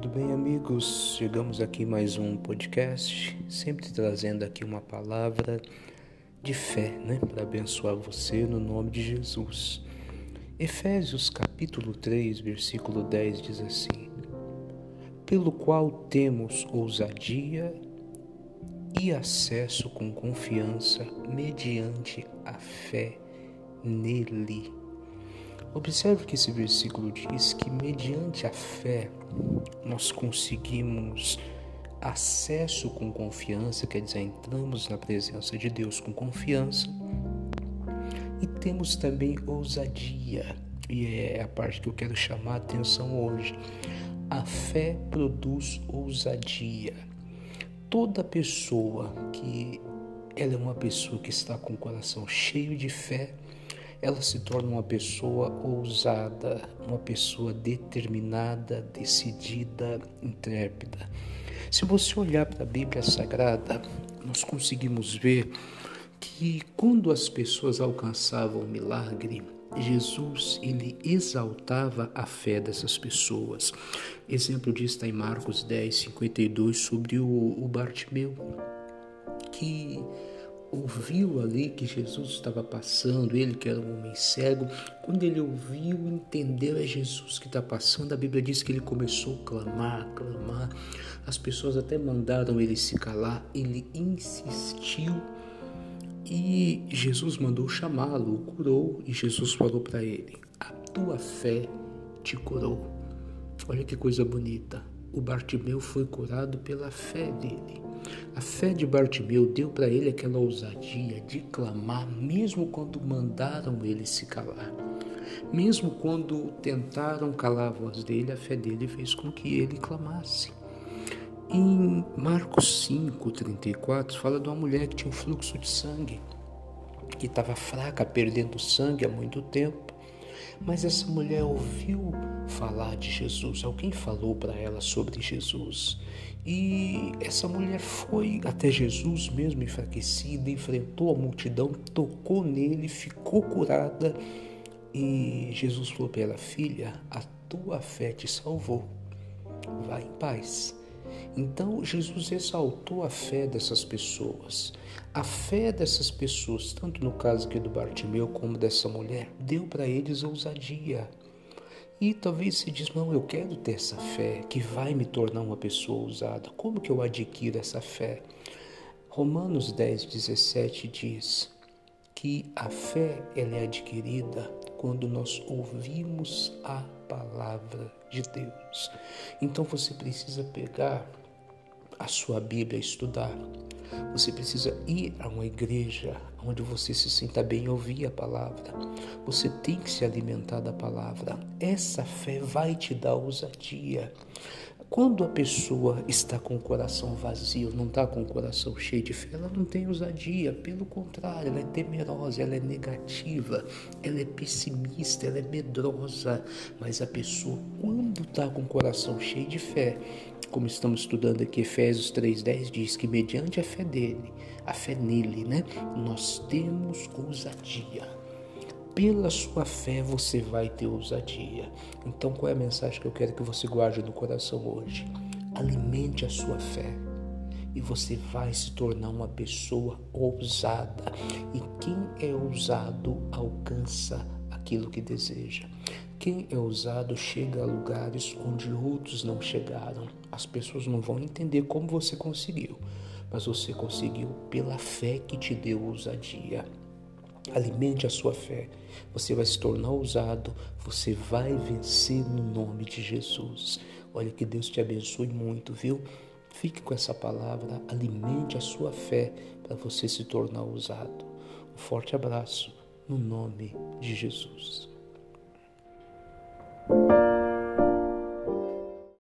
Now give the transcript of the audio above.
Tudo bem, amigos? Chegamos aqui mais um podcast, sempre trazendo aqui uma palavra de fé, né, para abençoar você no nome de Jesus. Efésios capítulo 3, versículo 10 diz assim: Pelo qual temos ousadia e acesso com confiança mediante a fé nele. Observe que esse versículo diz que, mediante a fé, nós conseguimos acesso com confiança, quer dizer, entramos na presença de Deus com confiança e temos também ousadia, e é a parte que eu quero chamar a atenção hoje. A fé produz ousadia. Toda pessoa que ela é uma pessoa que está com o coração cheio de fé, ela se torna uma pessoa ousada, uma pessoa determinada, decidida, intrépida. Se você olhar para a Bíblia Sagrada, nós conseguimos ver que quando as pessoas alcançavam o milagre, Jesus ele exaltava a fé dessas pessoas. Exemplo disso está em Marcos 10, 52, sobre o, o Bartimeu, que ouviu ali que Jesus estava passando, ele que era um homem cego, quando ele ouviu, entendeu é Jesus que está passando, a Bíblia diz que ele começou a clamar, clamar, as pessoas até mandaram ele se calar, ele insistiu e Jesus mandou chamá-lo, o curou e Jesus falou para ele: A tua fé te curou. Olha que coisa bonita. O Bartimeu foi curado pela fé dele. A fé de Bartimeu deu para ele aquela ousadia de clamar, mesmo quando mandaram ele se calar. Mesmo quando tentaram calar a voz dele, a fé dele fez com que ele clamasse. Em Marcos 5, 34, fala de uma mulher que tinha um fluxo de sangue, que estava fraca, perdendo sangue há muito tempo. Mas essa mulher ouviu falar de Jesus, alguém falou para ela sobre Jesus. E essa mulher foi até Jesus, mesmo enfraquecida, enfrentou a multidão, tocou nele, ficou curada. E Jesus falou para ela: Filha, a tua fé te salvou. Vá em paz. Então Jesus exaltou a fé dessas pessoas. A fé dessas pessoas, tanto no caso aqui do Bartimeu como dessa mulher, deu para eles ousadia. E talvez se diz, não, eu quero ter essa fé que vai me tornar uma pessoa ousada. Como que eu adquiro essa fé? Romanos 10, 17 diz que a fé ela é adquirida quando nós ouvimos a palavra de Deus. Então você precisa pegar a sua Bíblia, estudar. Você precisa ir a uma igreja onde você se sinta bem e ouvir a palavra. Você tem que se alimentar da palavra. Essa fé vai te dar ousadia. Quando a pessoa está com o coração vazio, não está com o coração cheio de fé, ela não tem ousadia. Pelo contrário, ela é temerosa, ela é negativa, ela é pessimista, ela é medrosa. Mas a pessoa, quando está com o coração cheio de fé, como estamos estudando aqui, Efésios 3,10 diz que mediante a fé dele, a fé nele, né, nós temos ousadia pela sua fé você vai ter ousadia. Então, qual é a mensagem que eu quero que você guarde no coração hoje? Alimente a sua fé e você vai se tornar uma pessoa ousada. E quem é ousado alcança aquilo que deseja. Quem é ousado chega a lugares onde outros não chegaram. As pessoas não vão entender como você conseguiu, mas você conseguiu pela fé que te deu ousadia. Alimente a sua fé. Você vai se tornar ousado. Você vai vencer no nome de Jesus. Olha que Deus te abençoe muito, viu? Fique com essa palavra. Alimente a sua fé para você se tornar ousado. Um forte abraço no nome de Jesus.